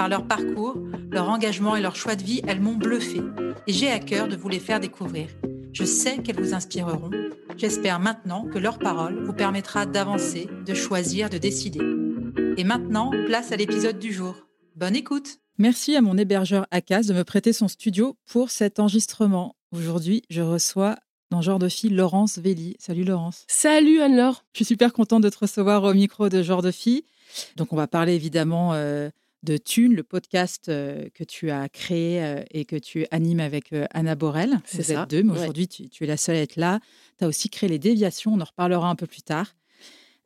Par leur parcours, leur engagement et leur choix de vie, elles m'ont bluffé et j'ai à cœur de vous les faire découvrir. Je sais qu'elles vous inspireront. J'espère maintenant que leur parole vous permettra d'avancer, de choisir, de décider. Et maintenant, place à l'épisode du jour. Bonne écoute Merci à mon hébergeur ACAS de me prêter son studio pour cet enregistrement. Aujourd'hui, je reçois dans Genre de Fille Laurence Velli. Salut Laurence. Salut Anne-Laure. Je suis super contente de te recevoir au micro de Genre de Fille. Donc, on va parler évidemment euh, de Thune, le podcast que tu as créé et que tu animes avec Anna Borel. C'est ça, deux, mais ouais. aujourd'hui, tu, tu es la seule à être là. Tu as aussi créé les déviations. On en reparlera un peu plus tard.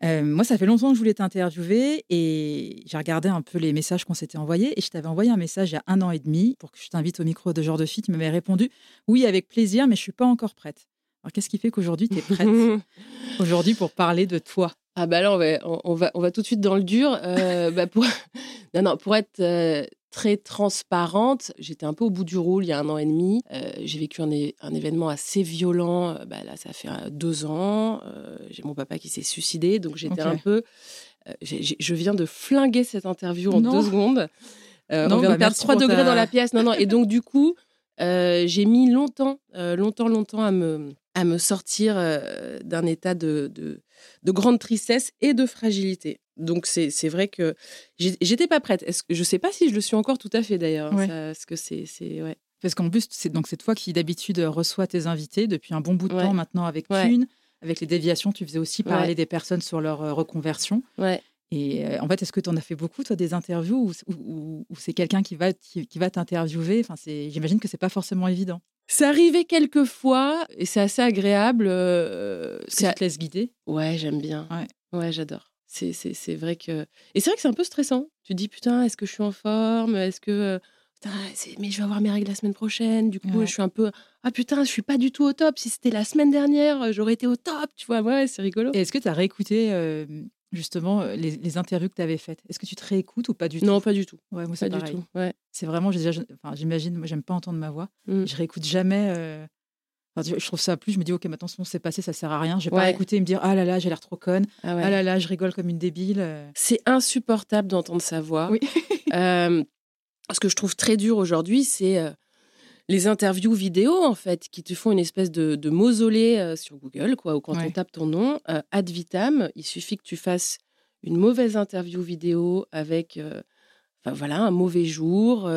Euh, moi, ça fait longtemps que je voulais t'interviewer et j'ai regardé un peu les messages qu'on s'était envoyés et je t'avais envoyé un message il y a un an et demi pour que je t'invite au micro de genre de fille. Tu m'avais répondu oui, avec plaisir, mais je suis pas encore prête. Alors, qu'est-ce qui fait qu'aujourd'hui, tu es prête aujourd'hui pour parler de toi? Ah bah là, on va, on, va, on va tout de suite dans le dur. Euh, bah pour... non, non, pour être euh, très transparente, j'étais un peu au bout du roule il y a un an et demi. Euh, j'ai vécu un, événement assez violent. Bah là, ça fait deux ans. J'ai mon papa qui s'est suicidé, donc j'étais un peu... je viens de flinguer cette interview en Non. deux secondes. Euh, Non, on vient bah de perdre merci 3 pour degrés dans la pièce. Non, non. Et donc, du coup, euh, j'ai mis longtemps, euh, longtemps, longtemps à me, à me sortir euh, d'un état de, de, de grande tristesse et de fragilité. Donc, c'est vrai que j'étais pas prête. Est-ce que, je sais pas si je le suis encore tout à fait d'ailleurs. Ouais. Parce que c'est. c'est- Ouais. Parce qu'en plus, c'est donc c'est toi qui d'habitude reçois tes invités depuis un bon bout de Ouais. temps maintenant avec. Thune. Avec les déviations, tu faisais aussi parler des personnes sur leur euh, reconversion. Ouais. Et euh, en fait, est-ce que tu en as fait beaucoup, toi, des interviews ou, ou- ou- ou c'est quelqu'un qui va, qui, qui va t'interviewer? Enfin, J'imagine que c'est pas forcément évident. C'est arrivé quelques fois et c'est assez agréable. euh, tu te laisses guider? Ouais, j'aime bien. Ouais. Ouais, j'adore. C'est, c'est, c'est vrai que. Et c'est vrai que c'est un peu stressant. Tu te dis, putain, est-ce que je suis en forme? Est-ce que. euh, Putain, mais je vais avoir mes règles la semaine prochaine. Du coup, Ouais. je suis un peu. Ah putain, je suis pas du tout au top. Si c'était la semaine dernière, j'aurais été au top. Tu vois, ouais, c'est rigolo. Et est-ce que tu as réécouté euh, justement euh, les, les interviews que tu avais faites Est-ce que tu te réécoutes ou pas du tout? Non, pas du tout. Ouais, moi, Pas c'est du pareil. tout. Ouais. C'est vraiment, enfin, j'imagine, moi, j'aime pas entendre ma voix. Mm. Je réécoute jamais. euh, enfin, je trouve ça plus, je me dis, ok, maintenant, ce c'est passé, ça sert à rien. Je vais pas Ouais. réécouter et me dire, ah là là, j'ai l'air trop conne. Ah ouais. Ah là là, je rigole comme une débile. euh. C'est insupportable d'entendre sa voix. Oui. Euh, ce que je trouve très dur aujourd'hui, c'est euh, les interviews vidéo, en fait, qui te font une espèce de, de mausolée euh, sur Google, quoi, ou quand Ouais. on tape ton nom, euh, ad vitam, il suffit que tu fasses une mauvaise interview vidéo avec, euh, enfin voilà, un mauvais jour,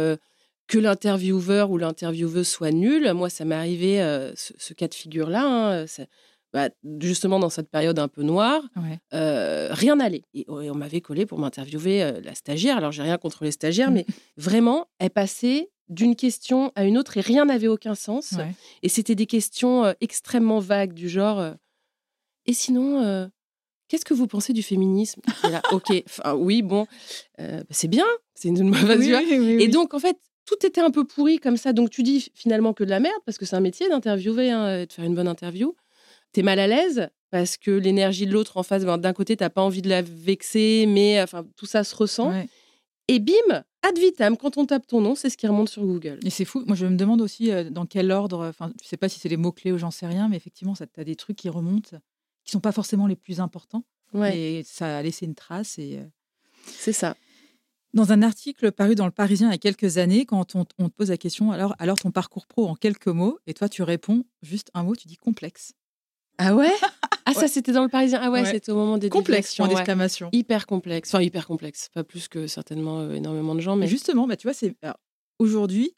que l'intervieweur ou l'intervieweuse soit nul. Moi, ça m'est arrivé, ce, ce cas de figure-là, hein, bah, justement dans cette période un peu noire Ouais. euh, rien n'allait. Et, et on m'avait collé pour m'interviewer euh, la stagiaire. Alors, j'ai rien contre les stagiaires, Mm. mais vraiment, elle passait d'une question à une autre et rien n'avait aucun sens. Ouais. Et c'était des questions euh, extrêmement vagues, du genre euh, Et sinon, euh, qu'est-ce que vous pensez du féminisme? Et là, Ok, enfin, oui, bon, bah, c'est bien, c'est une mauvaise Oui, voie. oui, oui, Et donc, en fait, tout était un peu pourri comme ça. Donc, tu dis finalement que de la merde, parce que c'est un métier d'interviewer, hein, de faire une bonne interview. T'es mal à l'aise parce que l'énergie de l'autre en face, ben, d'un côté, t'as pas envie de la vexer, mais enfin, tout ça se ressent. Ouais. Et bim, ad vitam, quand on tape ton nom, c'est ce qui remonte sur Google. Et c'est fou. Moi, je me demande aussi euh, dans quel ordre. Enfin, je sais pas si c'est les mots-clés ou j'en sais rien, mais effectivement, tu as des trucs qui remontent, qui sont pas forcément les plus importants. Ouais, Et ça a laissé une trace. Et, euh, c'est ça. Dans un article paru dans Le Parisien il y a quelques années, quand on, on te pose la question, alors, alors ton parcours pro en quelques mots, et toi tu réponds juste un mot, tu dis complexe. Ah ouais? Ah, ça, c'était dans le Parisien. Ah ouais, Ouais. c'était au moment des Complexe, point ouais. d'exclamation. Hyper complexe. Enfin, hyper complexe. Pas plus que certainement euh, énormément de gens, Mais mais justement, bah, tu vois, c'est aujourd'hui,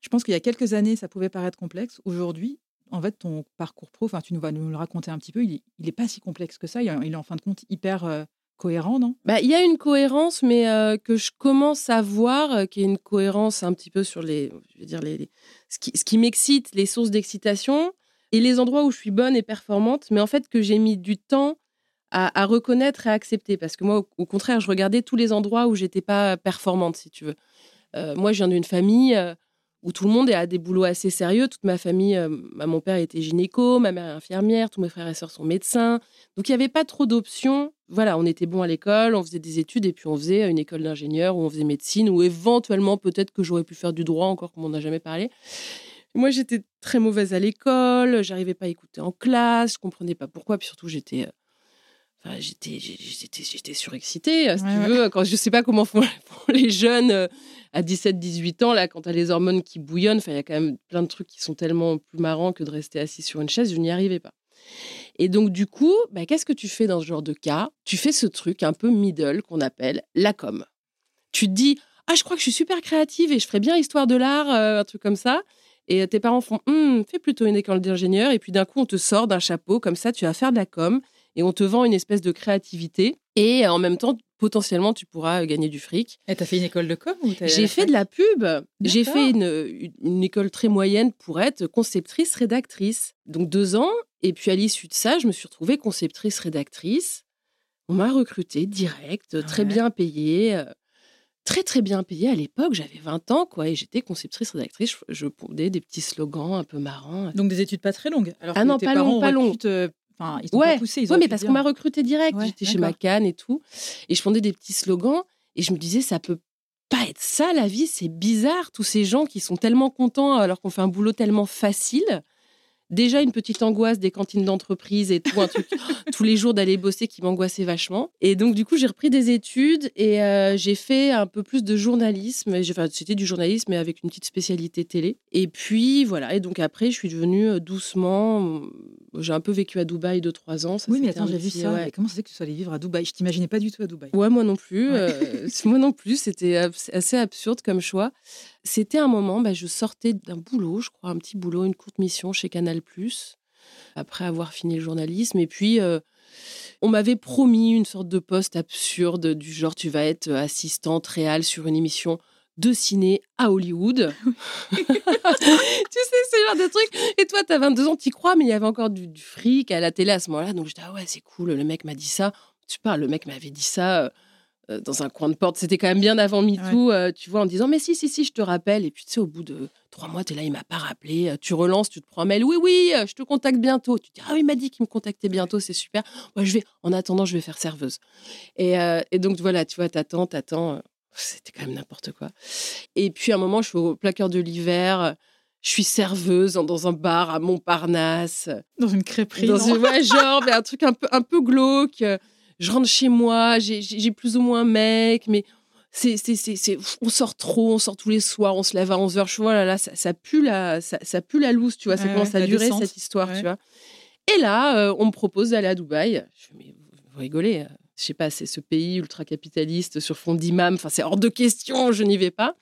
je pense qu'il y a quelques années, ça pouvait paraître complexe. Aujourd'hui, en fait, ton parcours pro, enfin, tu nous vas nous le raconter un petit peu, il n'est pas si complexe que ça. Il, est en fin de compte hyper euh, cohérent, non? Bah, Il y a une cohérence, mais euh, que je commence à voir, euh, qui est une cohérence un petit peu sur les, je veux dire, les, ce qui, ce qui m'excite, les sources d'excitation et les endroits où je suis bonne et performante, mais en fait que j'ai mis du temps à, reconnaître et à accepter. Parce que moi, au, contraire, je regardais tous les endroits où j'étais pas performante, si tu veux. moi, je viens d'une famille où tout le monde a des boulots assez sérieux. Toute ma famille, euh, mon père était gynéco, ma mère est infirmière, tous mes frères et sœurs sont médecins. Donc il n'y avait pas trop d'options. Voilà, on était bon à l'école, on faisait des études et puis on faisait une école d'ingénieur ou on faisait médecine ou éventuellement peut-être que j'aurais pu faire du droit encore comme on n'a jamais parlé. Moi, j'étais très mauvaise à l'école, j'arrivais pas à écouter en classe, je comprenais pas pourquoi, puis surtout j'étais euh, Enfin, j'étais, j'étais, j'étais surexcitée, si tu veux. Quand je sais pas comment font, les jeunes euh, à 17-18 ans, là, quand tu as les hormones qui bouillonnent, il y a quand même plein de trucs qui sont tellement plus marrants que de rester assis sur une chaise. Je n'y arrivais pas. Et donc, du coup, bah, qu'est-ce que tu fais dans ce genre de cas? Tu fais ce truc un peu middle qu'on appelle la com. Tu te dis, ah, je crois que je suis super créative et je ferais bien histoire de l'art, euh, un truc comme ça. Et tes parents font, hum, fais plutôt une école d'ingénieur. Et puis d'un coup, on te sort d'un chapeau comme ça, tu vas faire de la com et on te vend une espèce de créativité. Et en même temps, potentiellement, tu pourras gagner du fric. Et tu as fait une école de com J'ai fait de la pub. J'ai fait une, une, école très moyenne pour être conceptrice, rédactrice. Donc deux ans. Et puis à l'issue de ça, je me suis retrouvée conceptrice, rédactrice. On m'a recrutée direct, très bien payée. Euh, très très bien payée à l'époque. J'avais 20 ans, quoi, et j'étais conceptrice rédactrice. Je, pondais des petits slogans un peu marrants. Donc des études pas très longues. Alors ah non, pas long, pas long. Enfin, ils ouais, pas poussé, ouais mais parce qu'on m'a recruté direct. J'étais chez Macan et tout. Et je fondais des petits slogans. Et je me disais, ça peut pas être ça, la vie. C'est bizarre. Tous ces gens qui sont tellement contents alors qu'on fait un boulot tellement facile déjà une petite angoisse des cantines d'entreprise et tout, un truc tous les jours d'aller bosser qui m'angoissait vachement. Et donc, du coup, j'ai repris des études et euh, j'ai fait un peu plus de journalisme. Enfin, c'était du journalisme, mais avec une petite spécialité télé. Et puis, voilà. Et donc, après, je suis devenue euh, doucement. J'ai un peu vécu à Dubaï de trois ans. oui, mais attends, j'ai vu ça. Comment ça fait que tu sois allée vivre à Dubaï? Je t'imaginais pas du tout à Dubaï. Ouais, moi non plus. Euh, moi non plus. C'était assez absurde comme choix. C'était un moment, bah, je sortais d'un boulot, je crois, un petit boulot, une courte mission chez Canal+, après avoir fini le journalisme. Et puis, euh, on m'avait promis une sorte de poste absurde du genre, tu vas être assistante réelle sur une émission de ciné à Hollywood. tu sais, ce genre de truc. Et toi, tu as 22 ans, tu crois, mais il y avait encore du, fric à la télé à ce moment-là. Donc, je dis, ah ouais, c'est cool, le mec m'a dit ça. Tu parles, le mec m'avait dit ça. Euh, euh, dans un coin de porte. C'était quand même bien avant MeToo, euh, tu vois, en disant Mais si, si, si, je te rappelle. Et puis, tu sais, au bout de trois mois, tu es là, il m'a pas rappelé. Tu relances, tu te prends un mail Oui, oui, je te contacte bientôt. Tu dis Ah oui, il m'a dit qu'il me contactait bientôt, c'est super. Moi, je vais, en attendant, je vais faire serveuse. Et, et donc, voilà, tu vois, t'attends, t'attends. C'était quand même n'importe quoi. Et puis, à un moment, je suis au placard de l'hiver. Je suis serveuse dans un bar à Montparnasse. Dans une crêperie. Dans une, ouais, genre, mais un truc un peu, un peu glauque je rentre chez moi, j'ai plus ou moins un mec, mais c'est, c'est, on sort trop, on sort tous les soirs, on se lève à 11h. Je vois, là, là ça, ça, pue la, ça, ça, pue la loose, tu vois, ça commence à durer cette histoire, tu vois. Et là, euh, on me propose d'aller à Dubaï. Je fais, mais vous, rigolez, euh, je sais pas, c'est ce pays ultra-capitaliste sur fond d'imam, enfin, c'est hors de question, je n'y vais pas.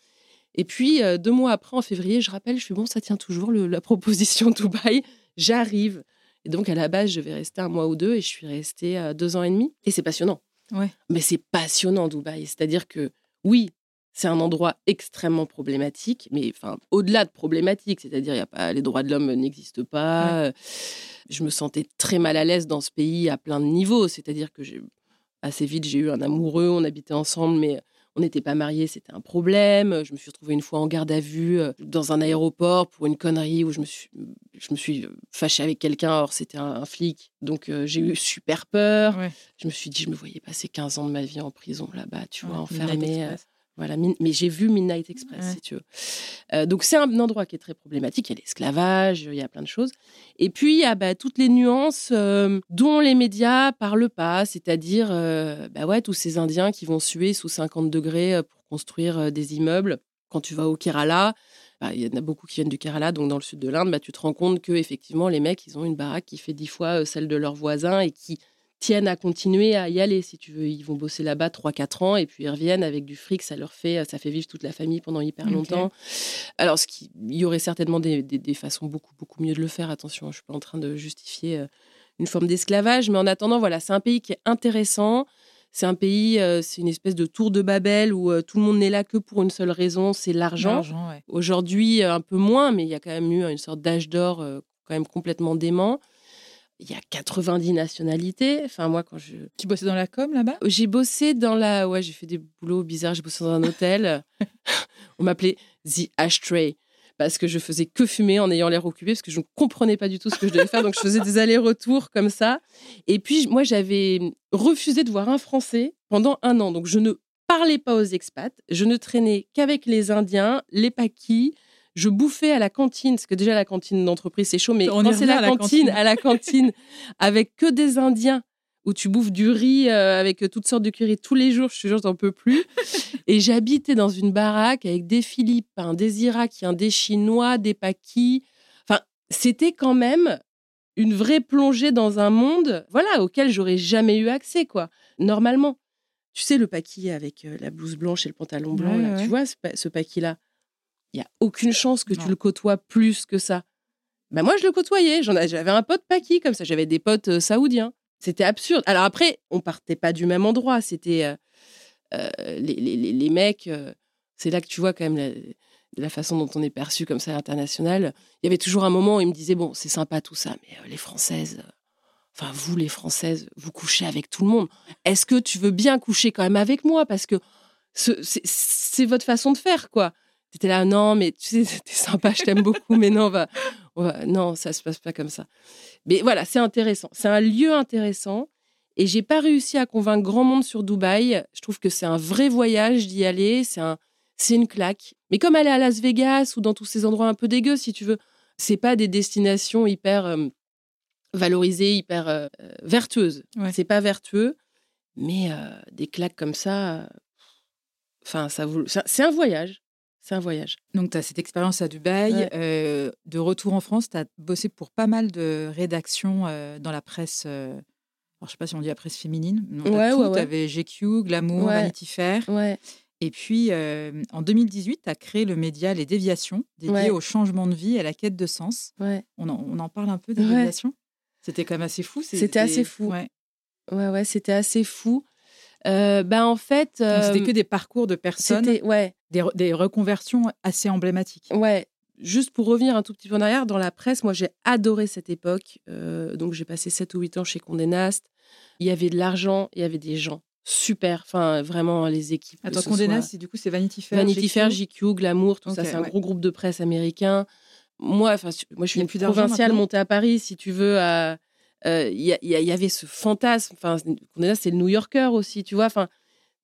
Et puis, euh, deux mois après, en février, je rappelle, je fais, bon, ça tient toujours la proposition Dubaï. J'arrive. Et donc, à la base, je vais rester un mois ou deux et je suis restée euh, deux ans et demi. Et c'est passionnant. Ouais. Mais c'est passionnant, Dubaï. C'est-à-dire que, oui, c'est un endroit extrêmement problématique, mais enfin, au-delà de problématique, c'est-à-dire y a pas les droits de l'homme n'existent pas. Je me sentais très mal à l'aise dans ce pays à plein de niveaux, c'est-à-dire que assez vite j'ai eu un amoureux, on habitait ensemble, mais on n'était pas mariés, c'était un problème. Je me suis retrouvée une fois en garde à vue euh, dans un aéroport pour une connerie où je me suis, je me suis fâchée avec quelqu'un. Or, c'était un, flic. Donc, euh, j'ai eu super peur. Je me suis dit, je me voyais passer 15 ans de ma vie en prison là-bas, tu vois, enfermée. Voilà, mais j'ai vu Midnight Express, si tu veux. Euh, donc, c'est un endroit qui est très problématique. Il y a l'esclavage, il y a plein de choses. Et puis, il y a bah, toutes les nuances euh, dont les médias parlent pas, c'est-à-dire euh, bah ouais, tous ces Indiens qui vont suer sous 50 degrés pour construire des immeubles. Quand tu vas au Kerala, bah, il y en a beaucoup qui viennent du Kerala, donc dans le sud de l'Inde, bah, tu te rends compte que effectivement les mecs, ils ont une baraque qui fait dix fois celle de leurs voisins et qui tiennent à continuer à y aller, si tu veux. Ils vont bosser là-bas 3-4 ans et puis ils reviennent avec du fric, ça leur fait, ça fait vivre toute la famille pendant hyper longtemps. Alors, ce qui, il y aurait certainement des, des, façons beaucoup, beaucoup mieux de le faire. Attention, je suis pas en train de justifier euh, une forme d'esclavage, mais en attendant, voilà, c'est un pays qui est intéressant. C'est un pays, euh, c'est une espèce de tour de Babel où euh, tout le monde n'est là que pour une seule raison, c'est l'argent. Aujourd'hui, un peu moins, mais il y a quand même eu une sorte d'âge d'or quand même complètement dément il y a 90 nationalités. Enfin, moi, quand je. Tu bossais dans la com là-bas? J'ai bossé dans la. Ouais, j'ai fait des boulots bizarres. J'ai bossé dans un hôtel. On m'appelait The Ashtray parce que je faisais que fumer en ayant l'air occupé parce que je ne comprenais pas du tout ce que je devais faire. Donc, je faisais des allers-retours comme ça. Et puis, moi, j'avais refusé de voir un Français pendant un an. Donc, je ne parlais pas aux expats. Je ne traînais qu'avec les Indiens, les Paquis, je bouffais à la cantine, parce que déjà la cantine d'entreprise c'est chaud, mais quand c'est la, cantine, à la cantine, avec que des Indiens, où tu bouffes du riz euh, avec toutes sortes de curry tous les jours, je te jure, j'en peux plus. Et j'habitais dans une baraque avec des Philippins, des Irakiens, des Chinois, des Paquis. Enfin, c'était quand même une vraie plongée dans un monde, voilà, auquel j'aurais jamais eu accès, quoi. Normalement. Tu sais, le Paqui avec euh, la blouse blanche et le pantalon blanc, là, tu vois ce, ce Paqui-là il y a aucune chance que tu le côtoies plus que ça. Ben moi, je le côtoyais. J'avais un pote Paki comme ça. J'avais des potes euh, saoudiens. C'était absurde. Alors après, on partait pas du même endroit. C'était euh, euh, les, les, les, mecs. c'est là que tu vois quand même la, façon dont on est perçu comme ça à l'international. Il y avait toujours un moment où il me disait bon, c'est sympa tout ça, mais les Françaises. Enfin, vous, les Françaises, vous couchez avec tout le monde. Est-ce que tu veux bien coucher quand même avec moi? Parce que c'est votre façon de faire, quoi. C'était là, non, mais tu sais, c'était sympa, je t'aime beaucoup, mais non, va, non, ça se passe pas comme ça. Mais voilà, c'est intéressant. C'est un lieu intéressant. Et j'ai pas réussi à convaincre grand monde sur Dubaï. Je trouve que c'est un vrai voyage d'y aller. C'est un, c'est une claque. Mais comme aller à Las Vegas ou dans tous ces endroits un peu dégueux, si tu veux, c'est pas des destinations hyper euh, valorisées, hyper euh, vertueuses. C'est pas vertueux, mais euh, des claques comme ça, enfin, ça vous, c'est un voyage. C'est un voyage. Donc, tu as cette expérience à Dubaï. Euh, de retour en France, tu as bossé pour pas mal de rédactions euh, dans la presse. Euh, alors, je sais pas si on dit la presse féminine. Non, ouais, ouais, Tu avais GQ, Glamour, Vanity Fair. Et puis, en 2018, tu as créé le média Les Déviations, dédié au changement de vie et à la quête de sens. On en, on, en, parle un peu des déviations? C'était quand même assez fou. C'était assez fou. Ouais, ouais, ouais c'était assez fou. Euh, bah, en fait. C'était que des parcours de personnes. Ouais. Des, reconversions assez emblématiques. Ouais. Juste pour revenir un tout petit peu en arrière, dans la presse, moi j'ai adoré cette époque. Euh, donc j'ai passé 7 ou 8 ans chez Condé Nast. Il y avait de l'argent, il y avait des gens super. Enfin, vraiment, les équipes. Attends, Condé Nast, du coup, c'est Vanity Fair Vanity Fair, GQ, Glamour, tout ça. C'est un gros groupe de presse américain. Moi, enfin, moi je suis une provinciale montée à Paris, si tu veux, à euh, il y, avait ce fantasme. Enfin, c'est le New Yorker aussi, tu vois. Enfin,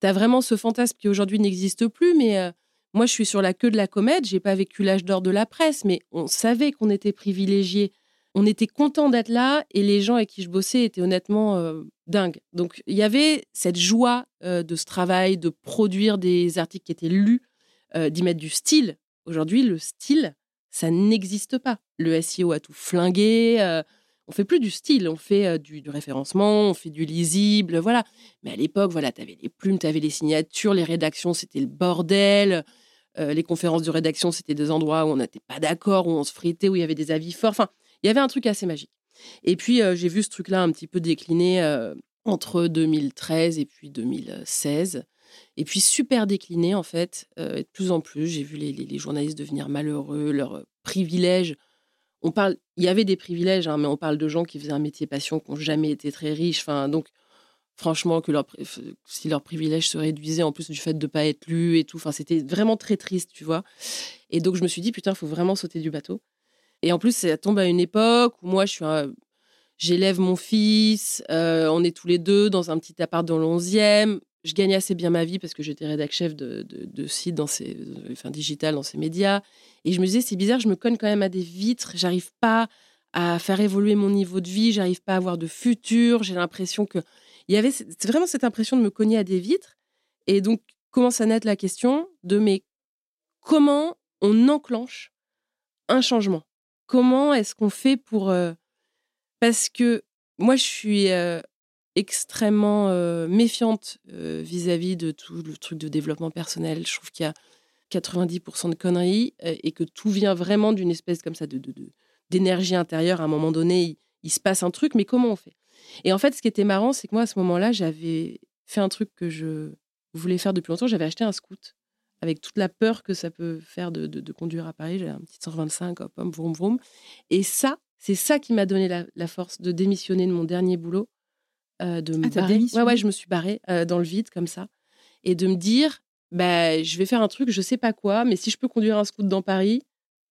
tu as vraiment ce fantasme qui aujourd'hui n'existe plus, mais euh, moi, je suis sur la queue de la comète. J'ai pas vécu l'âge d'or de la presse, mais on savait qu'on était privilégiés. On était content d'être là et les gens avec qui je bossais étaient honnêtement euh, dingues. Donc, il y avait cette joie de ce travail, de produire des articles qui étaient lus, d'y mettre du style. Aujourd'hui, le style, ça n'existe pas. Le SEO a tout flingué on fait plus du style, on fait euh, du, référencement, on fait du lisible, voilà. Mais à l'époque, voilà, tu avais les plumes, tu avais les signatures, les rédactions, c'était le bordel. Les conférences de rédaction, c'était des endroits où on n'était pas d'accord, où on se fritait, où il y avait des avis forts. Enfin, il y avait un truc assez magique. Et puis, j'ai vu ce truc-là un petit peu décliner entre 2013 et puis 2016. Et puis, super décliné, en fait, de plus en plus. J'ai vu les, les, journalistes devenir malheureux, leurs privilèges on parle, il y avait des privilèges, hein, mais on parle de gens qui faisaient un métier passion, qui n'ont jamais été très riches. Enfin, donc, franchement, que si leur privilège se réduisait en plus du fait de ne pas être lu et tout, enfin, c'était vraiment très triste, tu vois. Et donc, je me suis dit, putain, il faut vraiment sauter du bateau. Et en plus, ça tombe à une époque où moi, j'élève mon fils, euh, on est tous les deux dans un petit appart dans l'11e je gagnais assez bien ma vie parce que j'étais rédac chef de, de, site dans ces, enfin, digital dans ces médias. Et je me disais, c'est bizarre, je me conne quand même à des vitres, j'arrive pas à faire évoluer mon niveau de vie, j'arrive pas à avoir de futur, j'ai l'impression que. Il y avait vraiment cette impression de me cogner à des vitres. Et donc, commence à naître la question de mais comment on enclenche un changement? Comment est-ce qu'on fait pour. Euh, parce que moi, je suis. Euh, extrêmement méfiante vis-à-vis de tout le truc de développement personnel. Je trouve qu'il y a 90% de conneries et que tout vient vraiment d'une espèce comme ça de, d'énergie intérieure. À un moment donné, il, il, se passe un truc, mais comment on fait? Et en fait, ce qui était marrant, c'est que moi, à ce moment-là, j'avais fait un truc que je voulais faire depuis longtemps. J'avais acheté un scoot avec toute la peur que ça peut faire de, conduire à Paris. J'avais un petit 125, hop, hop, vroom, vroom. Et ça, c'est ça qui m'a donné la, force de démissionner de mon dernier boulot. Euh, de me ah, Ouais, ouais, je me suis barrée euh, dans le vide comme ça. Et de me dire, bah, je vais faire un truc, je sais pas quoi, mais si je peux conduire un scooter dans Paris,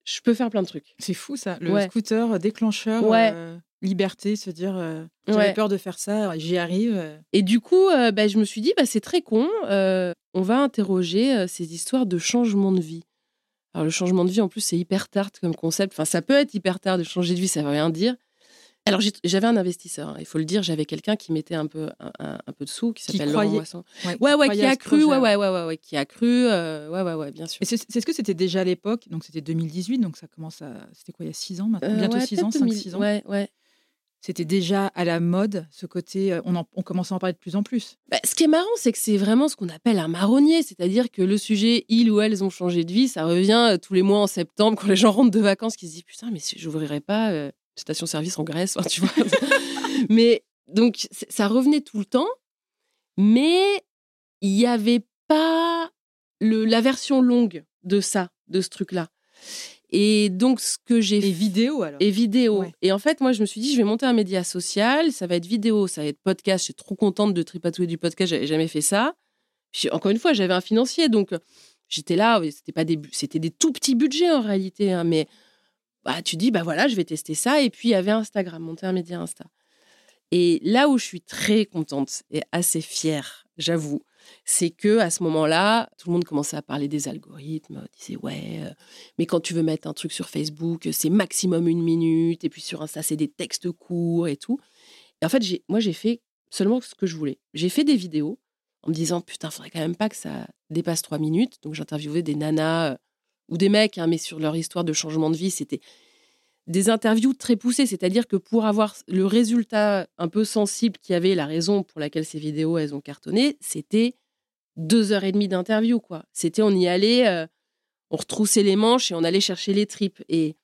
je peux faire plein de trucs. C'est fou ça, le scooter déclencheur. Ouais. Euh, liberté, se dire euh, j'avais peur de faire ça, j'y arrive. Et du coup, euh, bah, je me suis dit bah, c'est très con, on va interroger ces histoires de changement de vie. Alors le changement de vie en plus c'est hyper tard comme concept, enfin ça peut être hyper tard de changer de vie, ça veut rien dire. Alors j'avais un investisseur, hein, il faut le dire, j'avais quelqu'un qui mettait un peu un, peu de sous, qui s'appelle Laurent Moisson. Ouais, ouais, qui a cru, ouais, ouais, ouais, ouais, qui a cru, ouais, ouais, ouais, bien sûr. C'est ce que c'était déjà à l'époque, donc c'était 2018, donc ça commence à, c'était quoi, il y a 6 ans maintenant, bientôt 6 ans, 5-6 ans. Ouais, ouais c'était déjà à la mode, ce côté, euh, on, en, on commençait à en parler de plus en plus. Bah, ce qui est marrant, c'est que c'est vraiment ce qu'on appelle un marronnier, c'est-à-dire que le sujet, ils ou elles ont changé de vie, ça revient euh, tous les mois en septembre quand les gens rentrent de vacances, qui se disent putain, mais je n'ouvrirai pas euh, station-service en Grèce, tu vois. mais donc, ça revenait tout le temps, mais il n'y avait pas le, la version longue de ça, de ce truc-là. Et donc, ce que j'ai. Et vidéo alors? Et vidéo. Et en fait, moi, je me suis dit, je vais monter un média social, ça va être vidéo, ça va être podcast. Je suis trop contente de tripatouiller du podcast, j'avais jamais fait ça. Puis, encore une fois, j'avais un financier, donc j'étais là, c'était pas des, c'était des tout petits budgets en réalité, hein, mais bah, tu dis, bah voilà, je vais tester ça. Et puis, il y avait Instagram, monter un média Insta. Et là où je suis très contente et assez fière, j'avoue, c'est que à ce moment-là, tout le monde commençait à parler des algorithmes, disait ouais, euh, mais quand tu veux mettre un truc sur Facebook, c'est maximum une minute, et puis sur Insta, c'est des textes courts et tout. Et en fait, moi, j'ai fait seulement ce que je voulais. J'ai fait des vidéos en me disant putain, faudrait quand même pas que ça dépasse trois minutes. Donc j'interviewais des nanas euh, ou des mecs, hein, mais sur leur histoire de changement de vie, c'était des interviews très poussées, c'est-à-dire que pour avoir le résultat un peu sensible qui avait la raison pour laquelle ces vidéos elles ont cartonné, c'était deux heures et demie d'interview quoi. C'était on y allait, euh, on retroussait les manches et on allait chercher les tripes. Et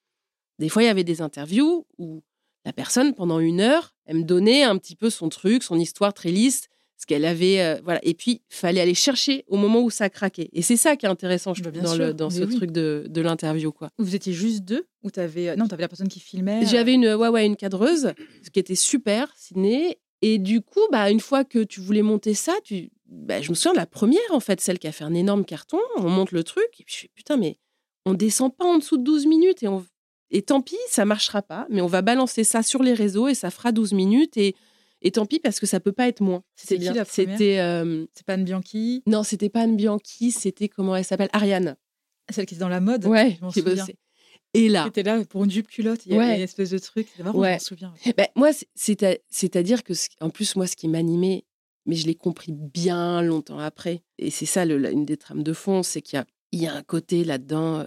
des fois il y avait des interviews où la personne pendant une heure, elle me donnait un petit peu son truc, son histoire très lisse, ce qu'elle avait, euh, voilà. Et puis, fallait aller chercher au moment où ça craquait. Et c'est ça qui est intéressant, je bah, trouve, dans, le, dans ce truc de, de l'interview, quoi. Vous étiez juste deux ou t'avais euh, non, t'avais la personne qui filmait. Euh J'avais une, ouais, ouais, une cadreuse, ce qui était super, Sydney. Et du coup, bah, une fois que tu voulais monter ça, tu, bah, je me souviens de la première, en fait, celle qui a fait un énorme carton. On monte le truc, et puis je fais putain, mais on descend pas en dessous de 12 minutes et on et tant pis, ça marchera pas, mais on va balancer ça sur les réseaux et ça fera 12 minutes et et tant pis parce que ça peut pas être moins. C'était bien. C'était. Euh... C'est pas Anne Bianchi? Non, c'était pas Anne Bianchi. C'était comment elle s'appelle? Ariane. Celle qui est dans la mode. Ouais. Je m'en Et là. C'était là pour une jupe culotte. Il y avait une espèce de truc. C'est marrant, je m'en souviens. Ben, moi, c'est-à-dire que, en plus, moi, ce qui m'animait, mais je l'ai compris bien longtemps après. Et c'est ça, le, une des trames de fond, c'est qu'il y, y a, un côté là-dedans. Euh,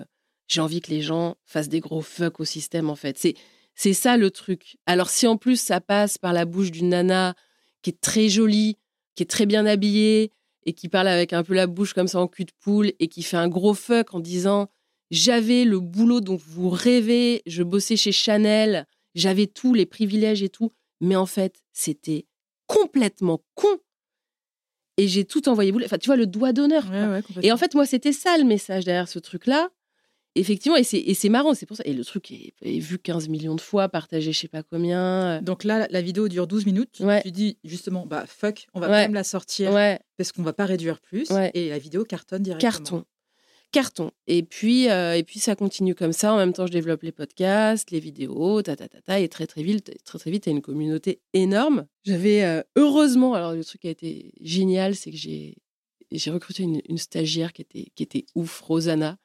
j'ai envie que les gens fassent des gros fuck au système, en fait. C'est c'est ça le truc. Alors si en plus ça passe par la bouche d'une nana qui est très jolie, qui est très bien habillée et qui parle avec un peu la bouche comme ça en cul de poule et qui fait un gros fuck en disant j'avais le boulot dont vous rêvez, je bossais chez Chanel, j'avais tous les privilèges et tout, mais en fait c'était complètement con. Et j'ai tout envoyé Enfin, tu vois, le doigt d'honneur. et en fait, moi, c'était ça le message derrière ce truc-là. Effectivement, et c'est marrant, c'est pour ça. Et le truc est, vu 15 millions de fois, partagé je sais pas combien. Euh. Donc là, la vidéo dure 12 minutes. Tu dis justement, bah fuck, on va quand même la sortir parce qu'on va pas réduire plus. Et la vidéo cartonne directement. Carton. Carton. Et puis, euh, et puis ça continue comme ça. En même temps, je développe les podcasts, les vidéos, ta ta ta ta. Et très très vite, très très vite, as une communauté énorme. J'avais euh, heureusement, alors le truc qui a été génial, c'est que j'ai j'ai recruté une, une, stagiaire qui était qui était ouf, Rosanna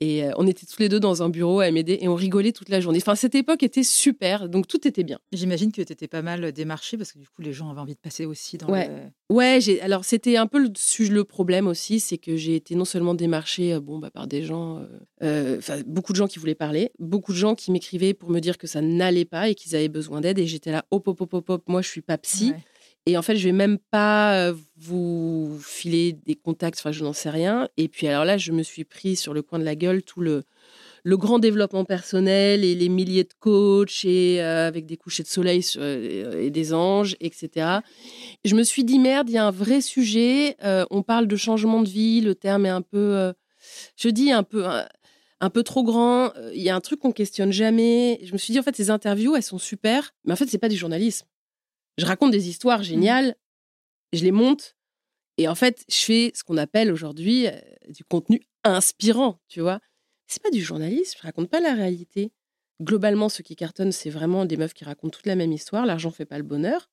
et euh, on était tous les deux dans un bureau à m'aider et on rigolait toute la journée. Enfin, cette époque était super, donc tout était bien. J'imagine que tu étais pas mal démarché parce que du coup, les gens avaient envie de passer aussi dans ouais. Ouais, alors c'était un peu le, le problème aussi, c'est que j'ai été non seulement démarché euh, bon, bah, par des gens, euh, enfin beaucoup de gens qui voulaient parler, beaucoup de gens qui m'écrivaient pour me dire que ça n'allait pas et qu'ils avaient besoin d'aide. Et j'étais là, hop, hop, hop, hop, hop, moi je suis pas psy. Et en fait, je vais même pas vous filer des contacts, enfin, je n'en sais rien. Et puis alors là, je me suis pris sur le coin de la gueule tout le, grand développement personnel et les milliers de coachs et avec des couchers de soleil et des anges, etc. Je me suis dit merde, il y a un vrai sujet. on parle de changement de vie, le terme est un peu, je dis un peu, un peu trop grand. Il y a un truc qu'on questionne jamais. Je me suis dit en fait ces interviews elles sont super, mais en fait c'est pas du journalisme. Je raconte des histoires mmh. géniales, je les monte et en fait je fais ce qu'on appelle aujourd'hui du contenu inspirant, tu vois. C'est pas du journalisme, je raconte pas la réalité. Globalement, ce qui cartonne, c'est vraiment des meufs qui racontent toute la même histoire. L'argent fait pas le bonheur.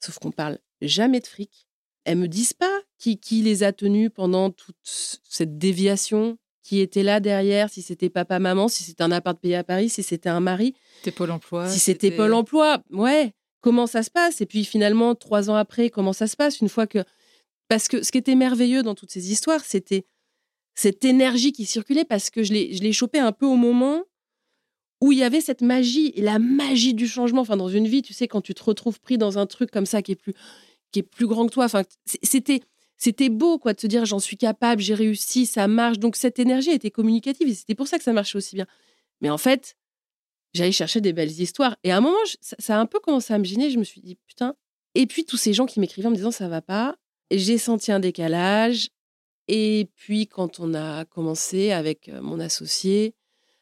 Sauf qu'on parle jamais de fric. Elles me disent pas qui, qui les a tenus pendant toute cette déviation, qui était là derrière, si c'était papa, maman, si c'était un appart payé à Paris, si c'était un mari. C'était Pôle emploi. Si c'était Pôle emploi, ouais. Comment ça se passe Et puis finalement, trois ans après, comment ça se passe une fois que. Parce que ce qui était merveilleux dans toutes ces histoires, c'était cette énergie qui circulait parce que je l'ai chopé un peu au moment où il y avait cette magie, et la magie du changement. Enfin, dans une vie, tu sais, quand tu te retrouves pris dans un truc comme ça qui est plus, qui est plus grand que toi. Enfin, c'était, c'était beau, quoi, de se dire j'en suis capable, j'ai réussi, ça marche. Donc cette énergie était communicative et c'était pour ça que ça marchait aussi bien. Mais en fait, j'allais chercher des belles histoires. Et à un moment, ça, a un peu commencé à me gêner. Je me suis dit putain. Et puis tous ces gens qui m'écrivaient en me disant ça va pas, j'ai senti un décalage. Et puis quand on a commencé avec euh, mon associé,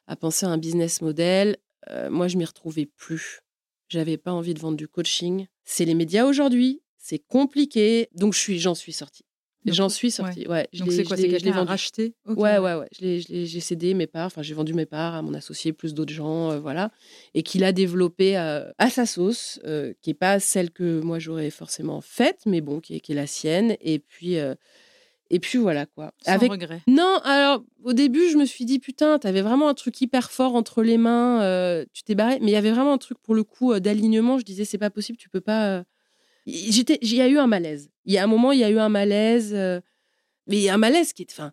à penser à un business model. Euh, moi, je m'y retrouvais plus. J'avais pas envie de vendre du coaching. C'est les médias aujourd'hui, c'est compliqué, donc je suis, j'en suis sortie. J'en suis sortie. Ouais. donc c'est quoi C'est quelqu'un racheté Ouais, ouais, ouais. J'ai cédé mes parts. Enfin, j'ai vendu mes parts à mon associé, plus d'autres gens, euh, voilà, et qu'il a développé euh, à sa sauce, qui est pas celle que moi j'aurais forcément faite, mais bon, qui est, qui est la sienne. Et puis et puis voilà quoi. Sans Avec... regret. Non, alors au début, je me suis dit putain, t'avais vraiment un truc hyper fort entre les mains, euh, tu t'es barré. Mais il y avait vraiment un truc pour le coup euh, d'alignement. Je disais c'est pas possible, tu peux pas. Euh. J'étais, il y a eu un malaise. Il y a un moment, il y a eu un malaise, mais un malaise qui est, enfin,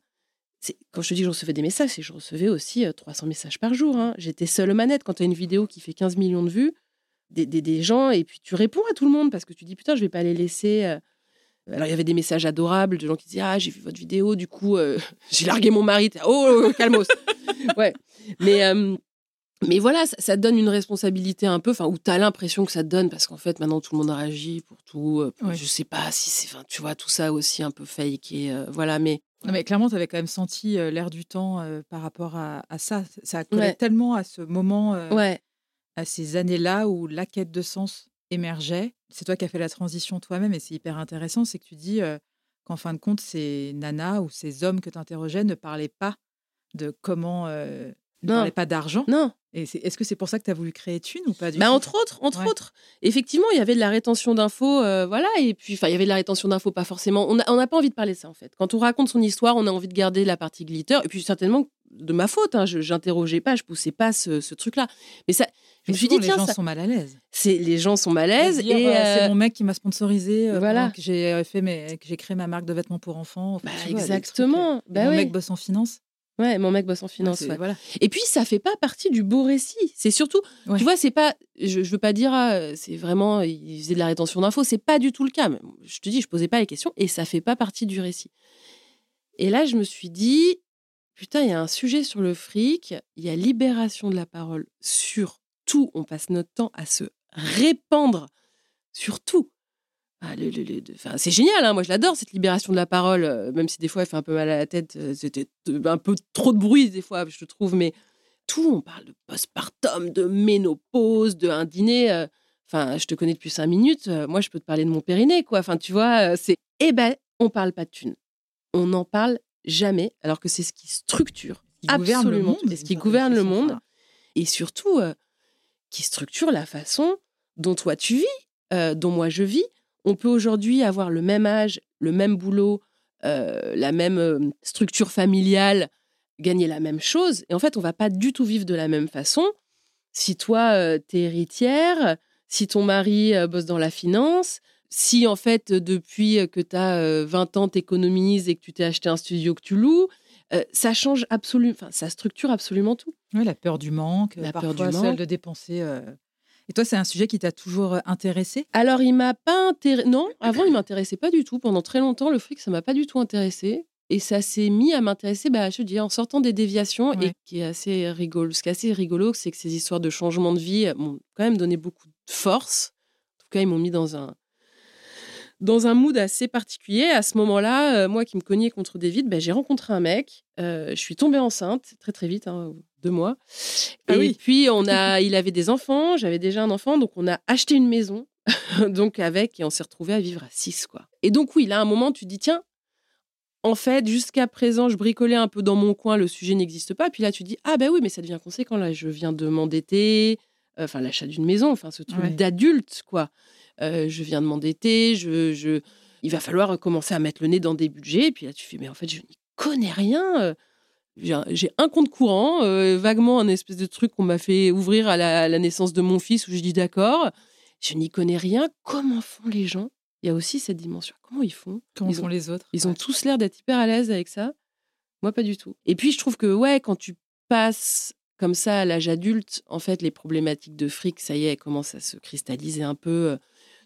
quand je te dis que je recevais des messages, c'est que je recevais aussi 300 messages par jour. Hein. J'étais seule aux manettes. Quand tu as une vidéo qui fait 15 millions de vues, des, des, des, gens, et puis tu réponds à tout le monde parce que tu dis putain, je vais pas les laisser alors, il y avait des messages adorables de gens qui disaient Ah, j'ai vu votre vidéo, du coup, euh, j'ai largué mon mari. Oh, oh, oh, calmos Ouais. Mais, euh, mais voilà, ça, donne une responsabilité un peu, enfin, où tu as l'impression que ça te donne, parce qu'en fait, maintenant, tout le monde réagit pour tout. Euh, je sais pas si c'est. Tu vois, tout ça aussi un peu fake. Et voilà, mais. Non, mais clairement, tu avais quand même senti l'air du temps par rapport à, ça. Ça a collé tellement à ce moment, ouais. à ces années-là où la quête de sens émergeait. C'est toi qui as fait la transition toi-même et c'est hyper intéressant, c'est que tu dis qu'en fin de compte, ces nanas ou ces hommes que tu interrogeais ne parlaient pas de comment... ne parlaient pas d'argent. Non. Et est-ce que c'est pour ça que tu as voulu créer Thune ou pas du bah, Entre autres, entre autres. Effectivement, il y avait de la rétention d'infos, voilà, et puis il y avait de la rétention d'infos, pas forcément. On n'a pas envie de parler de ça en fait. Quand on raconte son histoire, on a envie de garder la partie glitter, et puis certainement de ma faute, hein, je n'interrogeais pas, je poussais pas ce truc-là. Mais ça, je me suis dit, tiens, les gens sont mal à l'aise. C'est les gens sont mal à l'aise et euh, c'est euh, mon mec qui m'a sponsorisé. Euh, voilà, que j'ai fait, mais que j'ai créé ma marque de vêtements pour enfants. Bah, exactement. bah, mon mec bosse en finance. Ouais, mon mec bosse en finance. voilà. Et puis ça fait pas partie du beau récit. C'est surtout, tu vois, c'est pas, je, je, veux pas dire, ah, c'est vraiment, il faisait de la rétention d'infos. C'est pas du tout le cas. Je te dis, je posais pas les questions et ça fait pas partie du récit. Et là, je me suis dit, putain, il y a un sujet sur le fric, il y a libération de la parole sur tout. On passe notre temps à se répandre sur tout. Ah, c'est génial, hein, moi je l'adore cette libération de la parole, euh, même si des fois elle fait un peu mal à la tête, euh, c'était un peu trop de bruit des fois, je trouve, mais tout, on parle de postpartum, de ménopause, de un dîner. Euh, enfin, je te connais depuis cinq minutes, moi je peux te parler de mon périnée, quoi. Enfin, tu vois, c'est. Eh ben, on parle pas de thunes. On n'en parle jamais, alors que c'est ce qui structure absolument, le monde, et ce qui gouverne le monde. Et surtout, qui structure la façon dont toi tu vis, euh, dont moi je vis. On peut aujourd'hui avoir le même âge, le même boulot, euh, la même euh, structure familiale, gagner la même chose. Et en fait, on va pas du tout vivre de la même façon. Si toi, tu es héritière, si ton mari bosse dans la finance, si en fait, depuis que tu as 20 ans, tu économises et que tu t'es acheté un studio que tu loues, ça change absolument, ça structure absolument tout. Oui, la peur du manque, la peur du manque. celle de dépenser Et toi, c'est un sujet qui t'a toujours intéressé? Alors, il m'a pas intéressé. Non, avant, il m'intéressait pas du tout. Pendant très longtemps, le fric, ça m'a pas du tout intéressé. Et ça s'est mis à m'intéresser, bah, je dis, en sortant des déviations, et qui est assez rigolo. Ce qui est assez rigolo, c'est que ces histoires de changement de vie m'ont quand même donné beaucoup de force. En tout cas, ils m'ont mis dans un, dans un mood assez particulier. À ce moment-là, euh, moi qui me cognais contre des vides, bah, j'ai rencontré un mec. Euh, je suis tombée enceinte très très vite, hein, deux mois. Ah et puis on a, il avait des enfants, j'avais déjà un enfant, donc on a acheté une maison, donc avec et on s'est retrouvé à vivre à six quoi. Et donc oui, là à un moment tu te dis tiens, en fait, jusqu'à présent, je bricolais un peu dans mon coin, le sujet n'existe pas. Puis là, tu dis, ah ben oui, mais ça devient conséquent. Là, je viens de m'endetter, euh, enfin, l'achat d'une maison, enfin, ce truc d'adulte, quoi. Euh, je viens de m'endetter, je, je, il va falloir commencer à mettre le nez dans des budgets. Et puis là, tu fais, mais en fait, je n'y connais rien. Euh, j'ai un compte courant, vaguement un espèce de truc qu'on m'a fait ouvrir à la, à la, naissance de mon fils où je dis d'accord. Je n'y connais rien. Comment font les gens? Il y a aussi cette dimension. Comment ils font? Comment ils font les autres? Ils ont tous l'air d'être hyper à l'aise avec ça. Moi, pas du tout. Et puis, je trouve que, ouais, quand tu passes comme ça à l'âge adulte, en fait, les problématiques de fric, ça y est, elles commencent à se cristalliser un peu.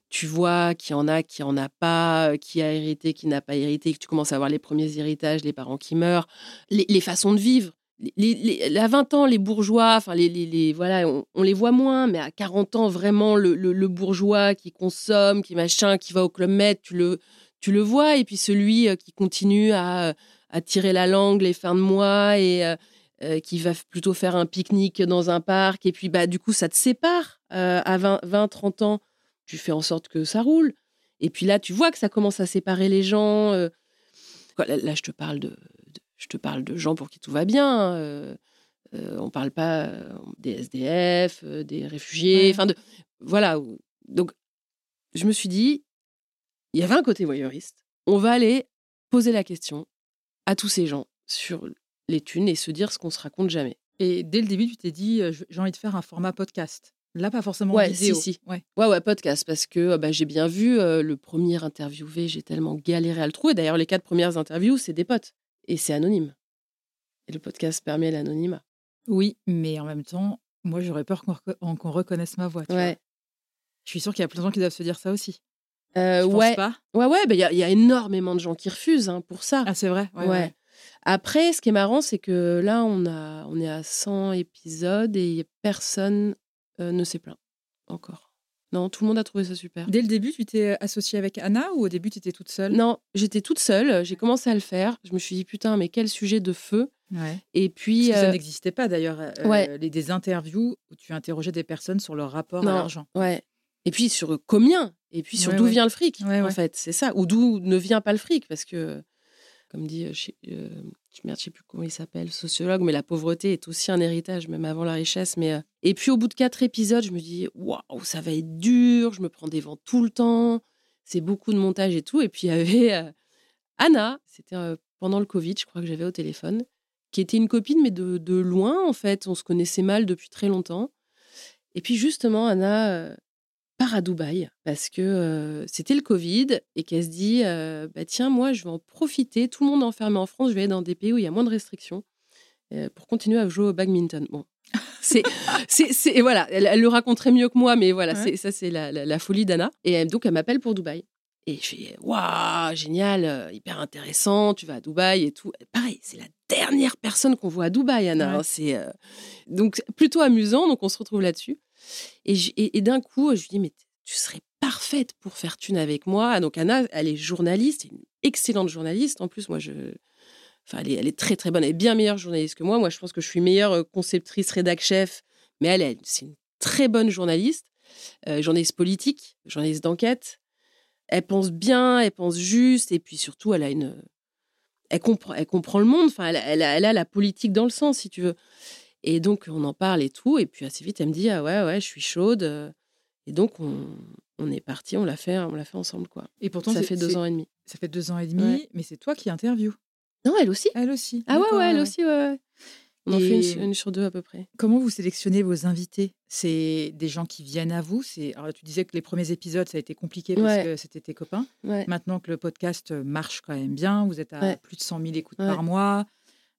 Tu vois qu'il y en a qui en a pas, qui a hérité, qui n'a pas hérité, que tu commences à voir les premiers héritages, les parents qui meurent, les façons de vivre les, à 20 ans, les bourgeois, enfin, les, les voilà, on, les voit moins, mais à 40 ans, vraiment, le, bourgeois qui consomme, qui machin, qui va au club med, tu le, tu le vois. Et puis celui qui continue à, à tirer la langue les fins de mois et qui va plutôt faire un pique-nique dans un parc. Et puis, bah, du coup, ça te sépare. à 20, 20, 30 ans, tu fais en sorte que ça roule. Et puis là, tu vois que ça commence à séparer les gens. là, je te parle de, je te parle de gens pour qui tout va bien. Euh, euh, on parle pas euh, des SDF, des réfugiés, enfin de voilà. Donc je me suis dit, il y avait un côté voyeuriste. On va aller poser la question à tous ces gens sur les thunes et se dire ce qu'on se raconte jamais. Et dès le début, tu t'es dit, j'ai envie de faire un format podcast. Là, pas forcément ouais, vidéo. Si, si. Ouais. ouais, ouais, podcast, parce que bah, j'ai bien vu le premier interviewé, j'ai tellement galéré à le trouver. D'ailleurs, les quatre premières interviews, c'est des potes et c'est anonyme. Et le podcast permet l'anonymat. Oui, mais en même temps, moi, j'aurais peur qu'on reconnaisse ma voix. ouais. Je suis sûre qu'il y a plein de gens qui doivent se dire ça aussi. Euh, ouais. pas? Ouais, ouais, il y, a énormément de gens qui refusent hein, pour ça. Ah, c'est vrai? Ouais, Après, ce qui est marrant, c'est que là, on, a, on est à 100 épisodes et personne euh, ne s'est plaint encore. Non, tout le monde a trouvé ça super. Dès le début, tu t'es associée avec Anna ou au début, tu étais toute seule? Non, j'étais toute seule. J'ai commencé à le faire. Je me suis dit, putain, mais quel sujet de feu. Et puis. ça euh, n'existait pas d'ailleurs. Euh, les, des interviews où tu interrogeais des personnes sur leur rapport à l'argent. Ouais. Et puis sur combien Et puis sur d'où vient le fric, en fait. C'est ça. Ou d'où ne vient pas le fric. Parce que, comme dit je ne sais plus comment il s'appelle, sociologue, mais la pauvreté est aussi un héritage, même avant la richesse. Mais euh, Et puis au bout de quatre épisodes, je me dis, waouh, ça va être dur, je me prends des vents tout le temps, c'est beaucoup de montage et tout. Et puis il y avait euh, Anna, c'était euh, pendant le Covid, je crois que j'avais au téléphone, qui était une copine, mais de, de, loin, en fait. On se connaissait mal depuis très longtemps. Et puis justement, Anna, part à Dubaï parce que c'était le Covid et qu'elle se dit bah tiens moi je vais en profiter tout le monde enfermé en France je vais aller dans des pays où il y a moins de restrictions pour continuer à jouer au badminton bon c'est c'est voilà elle, le raconterait mieux que moi mais voilà c'est ça c'est la, la, folie d'Anna et donc elle m'appelle pour Dubaï et je fais waouh génial hyper intéressant tu vas à Dubaï et tout pareil c'est la dernière personne qu'on voit à Dubaï Anna hein, c'est donc plutôt amusant donc on se retrouve là-dessus et, d'un coup, je lui dis, mais tu serais parfaite pour faire thune avec moi. Donc Anna, elle est journaliste, une excellente journaliste. En plus, moi, je... Enfin, elle est, très, très bonne. Elle est bien meilleure journaliste que moi. Moi, je pense que je suis meilleure euh, conceptrice, rédac-chef. Mais elle, elle c'est une très bonne journaliste. Euh, journaliste politique, journaliste d'enquête. Elle pense bien, elle pense juste. Et puis surtout, elle a une... Elle comprend, elle comprend le monde. Enfin, elle, elle, elle a la politique dans le sens, si tu veux. Et donc, on en parle et tout. Et puis, assez vite, elle me dit Ah ouais, ouais, je suis chaude. Et donc, on, on est parti, on l'a fait, on l'a fait ensemble, quoi. Et pourtant, ça fait deux ans et demi. Ça fait deux ans et demi, mais c'est toi qui interview. Non, elle aussi. Elle aussi. Ah ouais, ouais, elle aussi, ouais. On en fait une, sur deux à peu près. Comment vous sélectionnez vos invités? C'est des gens qui viennent à vous? C'est Alors, Tu disais que les premiers épisodes, ça a été compliqué parce que c'était tes copains. Maintenant que le podcast marche quand même bien, vous êtes à plus de 100 000 écoutes par mois.